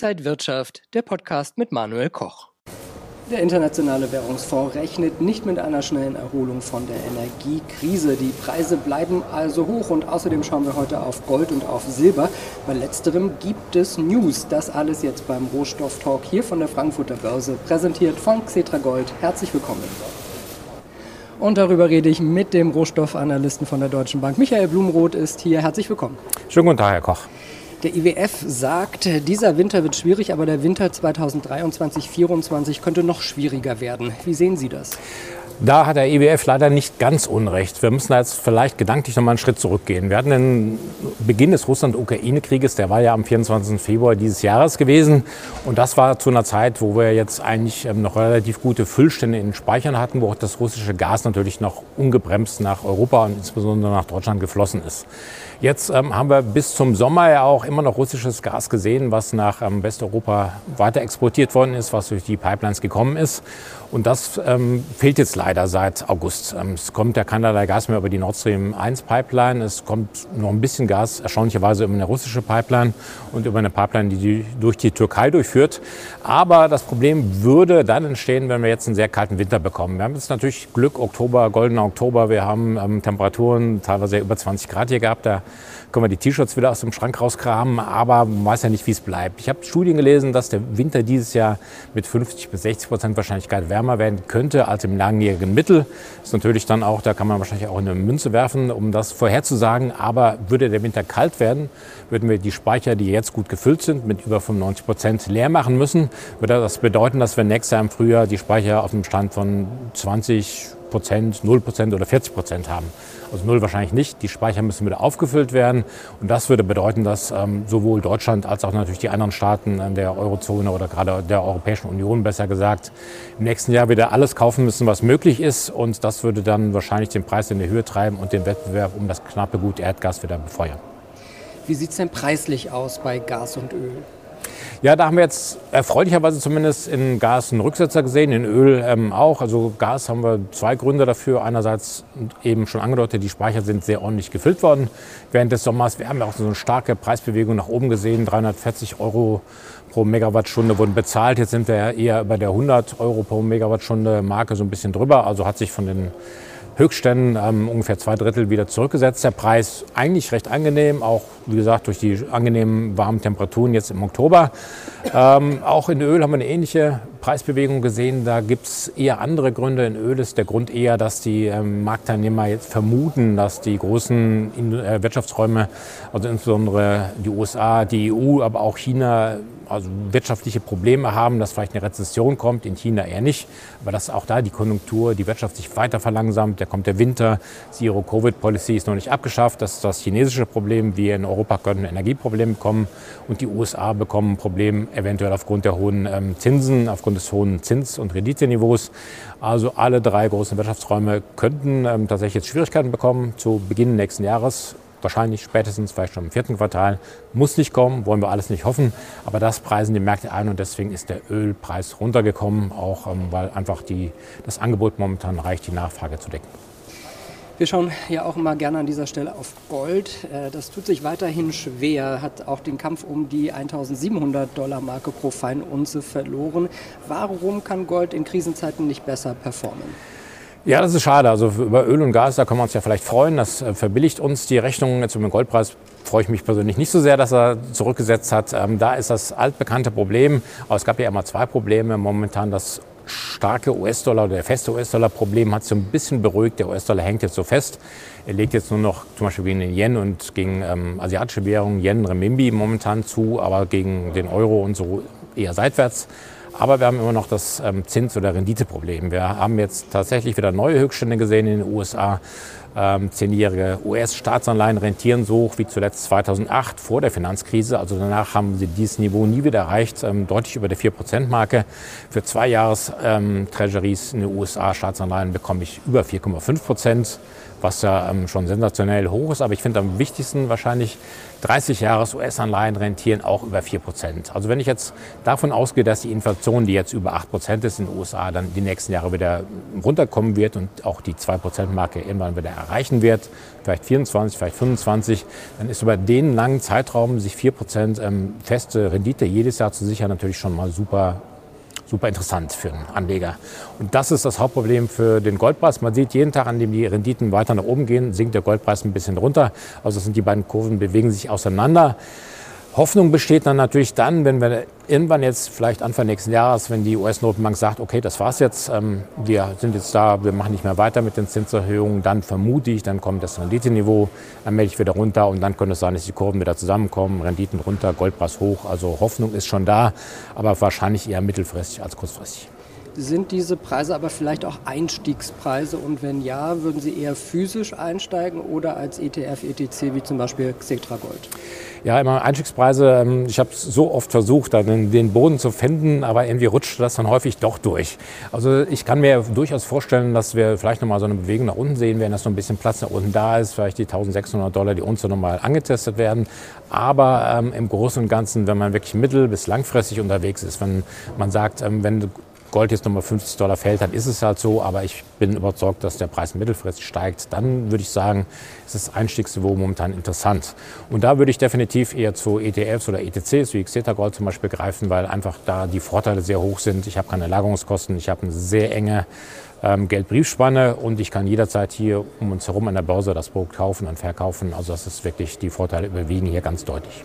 Inside Wirtschaft, der Podcast mit Manuel Koch. Der Internationale Währungsfonds rechnet nicht mit einer schnellen Erholung von der Energiekrise. Die Preise bleiben also hoch und außerdem schauen wir heute auf Gold und auf Silber. Bei letzterem gibt es News. Das alles jetzt beim Rohstoff-Talk hier von der Frankfurter Börse, präsentiert von Xetra Gold. Herzlich willkommen. Und darüber rede ich mit dem Rohstoffanalysten von der Deutschen Bank. Michael Blumroth ist hier. Herzlich willkommen. Schönen guten Tag, Herr Koch. Der IWF sagt, dieser Winter wird schwierig, aber der Winter 2023-2024 könnte noch schwieriger werden. Wie sehen Sie das? Da hat der IWF leider nicht ganz unrecht. Wir müssen jetzt vielleicht gedanklich noch mal einen Schritt zurückgehen. Wir hatten den Beginn des Russland-Ukraine-Krieges, der war ja am 24. Februar dieses Jahres gewesen. Und das war zu einer Zeit, wo wir jetzt eigentlich ähm, noch relativ gute Füllstände in den Speichern hatten, wo auch das russische Gas natürlich noch ungebremst nach Europa und insbesondere nach Deutschland geflossen ist. Jetzt ähm, haben wir bis zum Sommer ja auch immer noch russisches Gas gesehen, was nach ähm, Westeuropa weiter exportiert worden ist, was durch die Pipelines gekommen ist. Und das ähm, fehlt jetzt leider seit August. Ähm, es kommt ja keinerlei Gas mehr über die Nord Stream 1 Pipeline. Es kommt noch ein bisschen Gas, erstaunlicherweise über eine russische Pipeline und über eine Pipeline, die, die durch die Türkei durchführt. Aber das Problem würde dann entstehen, wenn wir jetzt einen sehr kalten Winter bekommen. Wir haben jetzt natürlich Glück, Oktober, goldener Oktober. Wir haben ähm, Temperaturen teilweise über 20 Grad hier gehabt. Da können wir die T-Shirts wieder aus dem Schrank rauskramen, aber man weiß ja nicht, wie es bleibt. Ich habe Studien gelesen, dass der Winter dieses Jahr mit 50 bis 60 Prozent Wahrscheinlichkeit wärmer werden könnte als im langjährigen Mittel. Ist natürlich dann auch, da kann man wahrscheinlich auch eine Münze werfen, um das vorherzusagen. Aber würde der Winter kalt werden, würden wir die Speicher, die jetzt gut gefüllt sind, mit über 95 Prozent leer machen müssen. Würde das bedeuten, dass wir nächstes Jahr im Frühjahr die Speicher auf dem Stand von 20 Prozent, 0 Prozent oder 40 Prozent haben. Also null wahrscheinlich nicht. Die Speicher müssen wieder aufgefüllt werden. Und das würde bedeuten, dass ähm, sowohl Deutschland als auch natürlich die anderen Staaten der Eurozone oder gerade der Europäischen Union besser gesagt im nächsten Jahr wieder alles kaufen müssen, was möglich ist. Und das würde dann wahrscheinlich den Preis in die Höhe treiben und den Wettbewerb um das knappe Gut Erdgas wieder befeuern. Wie sieht es denn preislich aus bei Gas und Öl? Ja, da haben wir jetzt erfreulicherweise zumindest in Gas einen Rücksetzer gesehen, in Öl ähm, auch. Also Gas haben wir zwei Gründe dafür. Einerseits eben schon angedeutet, die Speicher sind sehr ordentlich gefüllt worden während des Sommers. Wir haben ja auch so eine starke Preisbewegung nach oben gesehen. 340 Euro pro Megawattstunde wurden bezahlt. Jetzt sind wir eher bei der 100 Euro pro Megawattstunde Marke so ein bisschen drüber. Also hat sich von den Höchstständen ähm, ungefähr zwei Drittel wieder zurückgesetzt. Der Preis eigentlich recht angenehm, auch wie gesagt durch die angenehmen warmen Temperaturen jetzt im Oktober. Ähm, auch in Öl haben wir eine ähnliche Preisbewegung gesehen. Da gibt es eher andere Gründe. In Öl ist der Grund eher, dass die ähm, Marktteilnehmer jetzt vermuten, dass die großen äh, Wirtschaftsräume, also insbesondere die USA, die EU, aber auch China, also wirtschaftliche Probleme haben, dass vielleicht eine Rezession kommt, in China eher nicht, aber dass auch da die Konjunktur, die Wirtschaft sich weiter verlangsamt, da kommt der Winter, Zero-Covid-Policy ist noch nicht abgeschafft, das ist das chinesische Problem, wir in Europa könnten Energieprobleme bekommen. Und die USA bekommen ein Problem eventuell aufgrund der hohen ähm, Zinsen, aufgrund des hohen Zins- und Renditeniveaus. Also alle drei großen Wirtschaftsräume könnten ähm, tatsächlich jetzt Schwierigkeiten bekommen zu Beginn nächsten Jahres wahrscheinlich spätestens vielleicht schon im vierten Quartal. Muss nicht kommen, wollen wir alles nicht hoffen. Aber das preisen die Märkte ein und deswegen ist der Ölpreis runtergekommen, auch ähm, weil einfach die, das Angebot momentan reicht, die Nachfrage zu decken. Wir schauen ja auch immer gerne an dieser Stelle auf Gold. Äh, das tut sich weiterhin schwer, hat auch den Kampf um die 1700 Dollar Marke pro Feinunze verloren. Warum kann Gold in Krisenzeiten nicht besser performen? Ja, das ist schade. Also über Öl und Gas, da können wir uns ja vielleicht freuen. Das äh, verbilligt uns die Rechnung. Jetzt über den Goldpreis freue ich mich persönlich nicht so sehr, dass er zurückgesetzt hat. Ähm, da ist das altbekannte Problem. Aber es gab ja immer zwei Probleme. Momentan das starke US-Dollar der feste US-Dollar-Problem hat so ein bisschen beruhigt. Der US-Dollar hängt jetzt so fest. Er legt jetzt nur noch zum Beispiel gegen den Yen und gegen ähm, asiatische Währungen, Yen, Renminbi momentan zu, aber gegen den Euro und so eher seitwärts. Aber wir haben immer noch das ähm, Zins- oder Renditeproblem. Wir haben jetzt tatsächlich wieder neue Höchststände gesehen in den USA. Ähm, zehnjährige US-Staatsanleihen rentieren so hoch wie zuletzt 2008 vor der Finanzkrise. Also danach haben sie dieses Niveau nie wieder erreicht, ähm, deutlich über der 4%-Marke. Für zwei Jahres ähm, in den USA Staatsanleihen bekomme ich über 4,5 Prozent. Was ja ähm, schon sensationell hoch ist. Aber ich finde am wichtigsten wahrscheinlich 30 Jahres US-Anleihen rentieren auch über 4 Prozent. Also wenn ich jetzt davon ausgehe, dass die Inflation, die jetzt über 8 Prozent ist in den USA, dann die nächsten Jahre wieder runterkommen wird und auch die 2 Prozent Marke irgendwann wieder erreichen wird, vielleicht 24, vielleicht 25, dann ist über den langen Zeitraum sich 4 Prozent ähm, feste Rendite jedes Jahr zu sichern natürlich schon mal super super interessant für einen Anleger. Und das ist das Hauptproblem für den Goldpreis. Man sieht jeden Tag, an dem die Renditen weiter nach oben gehen, sinkt der Goldpreis ein bisschen runter. Also sind die beiden Kurven bewegen sich auseinander. Hoffnung besteht dann natürlich dann, wenn wir irgendwann jetzt vielleicht Anfang nächsten Jahres, wenn die US-Notenbank sagt, okay, das war's jetzt, ähm, wir sind jetzt da, wir machen nicht mehr weiter mit den Zinserhöhungen, dann vermute ich, dann kommt das Renditeniveau allmählich wieder runter und dann könnte es sein, dass die Kurven wieder zusammenkommen, Renditen runter, Goldpreis hoch. Also Hoffnung ist schon da, aber wahrscheinlich eher mittelfristig als kurzfristig. Sind diese Preise aber vielleicht auch Einstiegspreise und wenn ja, würden Sie eher physisch einsteigen oder als ETF, ETC wie zum Beispiel Xetra Gold? Ja, immer Einstiegspreise. Ähm, ich habe so oft versucht, den Boden zu finden, aber irgendwie rutscht das dann häufig doch durch. Also ich kann mir durchaus vorstellen, dass wir vielleicht nochmal so eine Bewegung nach unten sehen werden, dass so ein bisschen Platz nach unten da ist, vielleicht die 1600 Dollar, die Unze nochmal angetestet werden. Aber ähm, im Großen und Ganzen, wenn man wirklich mittel- bis langfristig unterwegs ist, wenn man sagt, ähm, wenn Gold jetzt nochmal 50 Dollar fällt, dann ist es halt so. Aber ich bin überzeugt, dass der Preis mittelfristig steigt. Dann würde ich sagen, ist das Einstiegsniveau momentan interessant. Und da würde ich definitiv eher zu ETFs oder ETCs wie Xeta Gold zum Beispiel greifen, weil einfach da die Vorteile sehr hoch sind. Ich habe keine Lagerungskosten, ich habe eine sehr enge ähm, Geldbriefspanne und ich kann jederzeit hier um uns herum an der Börse das Produkt kaufen und verkaufen. Also das ist wirklich, die Vorteile überwiegen hier ganz deutlich.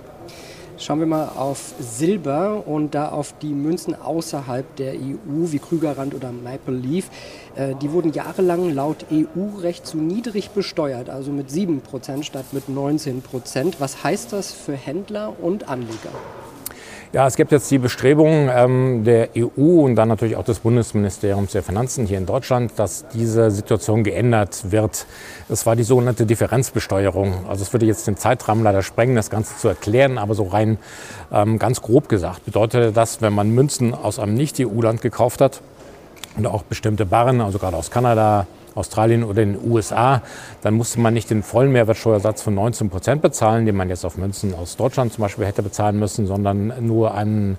Schauen wir mal auf Silber und da auf die Münzen außerhalb der EU wie Krügerrand oder Maple Leaf. Äh, die wurden jahrelang laut EU-Recht zu niedrig besteuert, also mit 7% statt mit 19%. Was heißt das für Händler und Anleger? Ja, es gibt jetzt die Bestrebungen ähm, der EU und dann natürlich auch des Bundesministeriums der Finanzen hier in Deutschland, dass diese Situation geändert wird. Es war die sogenannte Differenzbesteuerung. Also es würde jetzt den Zeitrahmen leider sprengen, das Ganze zu erklären, aber so rein ähm, ganz grob gesagt bedeutet das, wenn man Münzen aus einem Nicht-EU-Land gekauft hat und auch bestimmte Barren, also gerade aus Kanada, Australien oder in den USA, dann musste man nicht den vollen Mehrwertsteuersatz von 19 Prozent bezahlen, den man jetzt auf Münzen aus Deutschland zum Beispiel hätte bezahlen müssen, sondern nur einen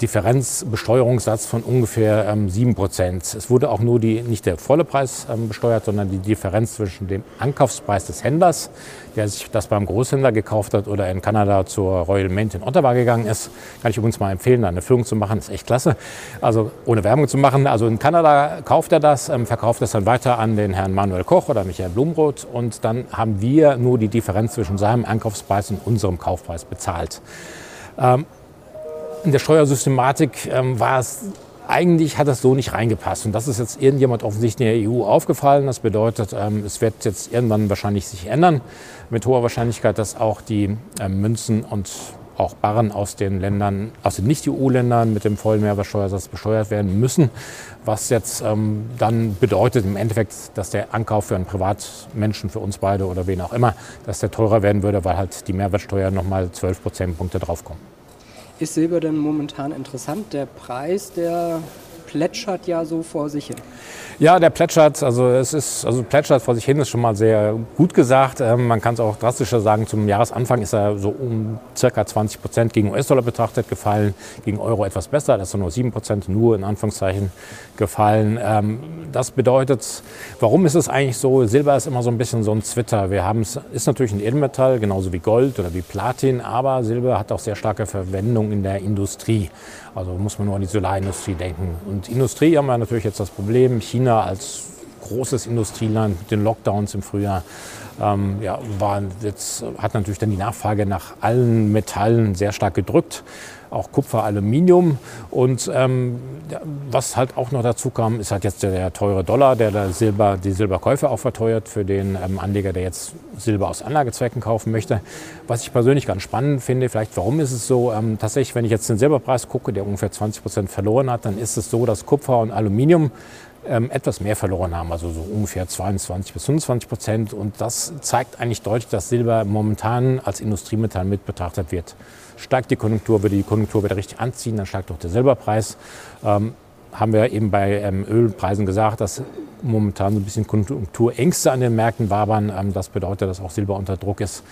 Differenzbesteuerungssatz von ungefähr ähm, 7%. Es wurde auch nur die, nicht der volle Preis ähm, besteuert, sondern die Differenz zwischen dem Ankaufspreis des Händlers, der sich das beim Großhändler gekauft hat oder in Kanada zur Royal Mint in Ottawa gegangen ist. Kann ich übrigens mal empfehlen, da eine Führung zu machen, ist echt klasse. Also ohne Werbung zu machen. Also in Kanada kauft er das, ähm, verkauft es dann weiter an den Herrn Manuel Koch oder Michael Blumroth und dann haben wir nur die Differenz zwischen seinem Ankaufspreis und unserem Kaufpreis bezahlt. Ähm, in der Steuersystematik ähm, war es eigentlich hat das so nicht reingepasst. Und das ist jetzt irgendjemand offensichtlich in der EU aufgefallen. Das bedeutet, ähm, es wird jetzt irgendwann wahrscheinlich sich ändern. Mit hoher Wahrscheinlichkeit, dass auch die ähm, Münzen und auch Barren aus den Ländern, aus den Nicht-EU-Ländern mit dem vollen Mehrwertsteuersatz besteuert werden müssen. Was jetzt ähm, dann bedeutet im Endeffekt, dass der Ankauf für einen Privatmenschen, für uns beide oder wen auch immer, dass der teurer werden würde, weil halt die Mehrwertsteuer nochmal 12 Prozentpunkte draufkommen. Ist Silber denn momentan interessant? Der Preis, der plätschert ja so vor sich hin. Ja, der plätschert, also es ist, also plätschert vor sich hin, ist schon mal sehr gut gesagt. Ähm, man kann es auch drastischer sagen, zum Jahresanfang ist er so um circa 20 Prozent gegen US-Dollar betrachtet gefallen, gegen Euro etwas besser, das ist nur 7 Prozent, nur in Anführungszeichen gefallen. Ähm, das bedeutet, warum ist es eigentlich so? Silber ist immer so ein bisschen so ein Zwitter. Wir haben es, ist natürlich ein Edelmetall, genauso wie Gold oder wie Platin, aber Silber hat auch sehr starke Verwendung in der Industrie. Also muss man nur an die Solarindustrie denken. Und Industrie haben wir natürlich jetzt das Problem, China als großes Industrieland mit den Lockdowns im Frühjahr ähm, ja, war jetzt, hat natürlich dann die Nachfrage nach allen Metallen sehr stark gedrückt auch Kupfer, Aluminium. Und ähm, was halt auch noch dazu kam, ist halt jetzt der, teure Dollar, der da Silber, die Silberkäufe auch verteuert für den ähm, Anleger, der jetzt Silber aus Anlagezwecken kaufen möchte. Was ich persönlich ganz spannend finde, vielleicht warum ist es so, ähm, tatsächlich, wenn ich jetzt den Silberpreis gucke, der ungefähr 20 Prozent verloren hat, dann ist es so, dass Kupfer und Aluminium ähm, etwas mehr verloren haben, also so ungefähr 22 bis 25 Prozent. Und das zeigt eigentlich deutlich, dass Silber momentan als Industriemetall mit betrachtet wird steigt die Konjunktur, würde die Konjunktur wieder richtig anziehen, dann steigt auch der Silberpreis. Ähm, haben wir eben bei ähm, Ölpreisen gesagt, dass momentan so ein bisschen Konjunkturängste an den Märkten wabern. Ähm, das bedeutet, dass auch Silber unter Druck ist.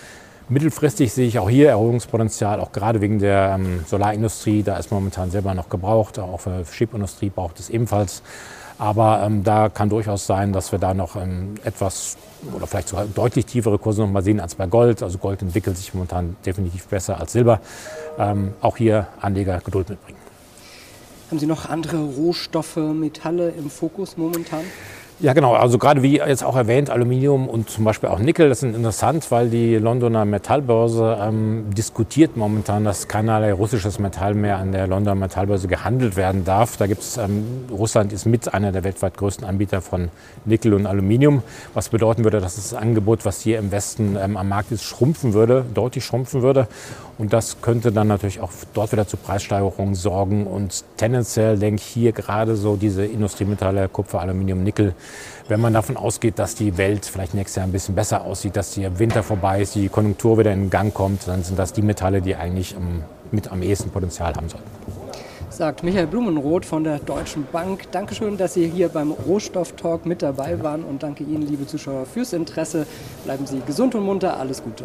Mittelfristig sehe ich auch hier Erholungspotenzial, auch gerade wegen der ähm, Solarindustrie. Da ist momentan selber noch gebraucht. Auch für Chipindustrie braucht es ebenfalls. Aber ähm, da kann durchaus sein, dass wir da noch ähm, etwas oder vielleicht sogar deutlich tiefere Kurse noch mal sehen als bei Gold. Also Gold entwickelt sich momentan definitiv besser als Silber. Ähm, auch hier Anleger Geduld mitbringen. Haben Sie noch andere Rohstoffe, Metalle im Fokus momentan? Ja, genau. Also gerade wie jetzt auch erwähnt, Aluminium und zum Beispiel auch Nickel, das sind interessant, weil die Londoner Metallbörse ähm, diskutiert momentan, dass keinerlei russisches Metall mehr an der Londoner Metallbörse gehandelt werden darf. Da gibt es, ähm, Russland ist mit einer der weltweit größten Anbieter von Nickel und Aluminium, was bedeuten würde, dass das Angebot, was hier im Westen ähm, am Markt ist, schrumpfen würde, deutlich schrumpfen würde. Und das könnte dann natürlich auch dort wieder zu Preissteigerungen sorgen. Und tendenziell denke ich hier gerade so diese Industriemetalle, Kupfer, Aluminium, Nickel, wenn man davon ausgeht, dass die Welt vielleicht nächstes Jahr ein bisschen besser aussieht, dass der Winter vorbei ist, die Konjunktur wieder in Gang kommt, dann sind das die Metalle, die eigentlich mit am ehesten Potenzial haben sollten sagt Michael Blumenroth von der Deutschen Bank. Dankeschön, dass Sie hier beim Rohstofftalk mit dabei waren und danke Ihnen, liebe Zuschauer, fürs Interesse. Bleiben Sie gesund und munter. Alles Gute.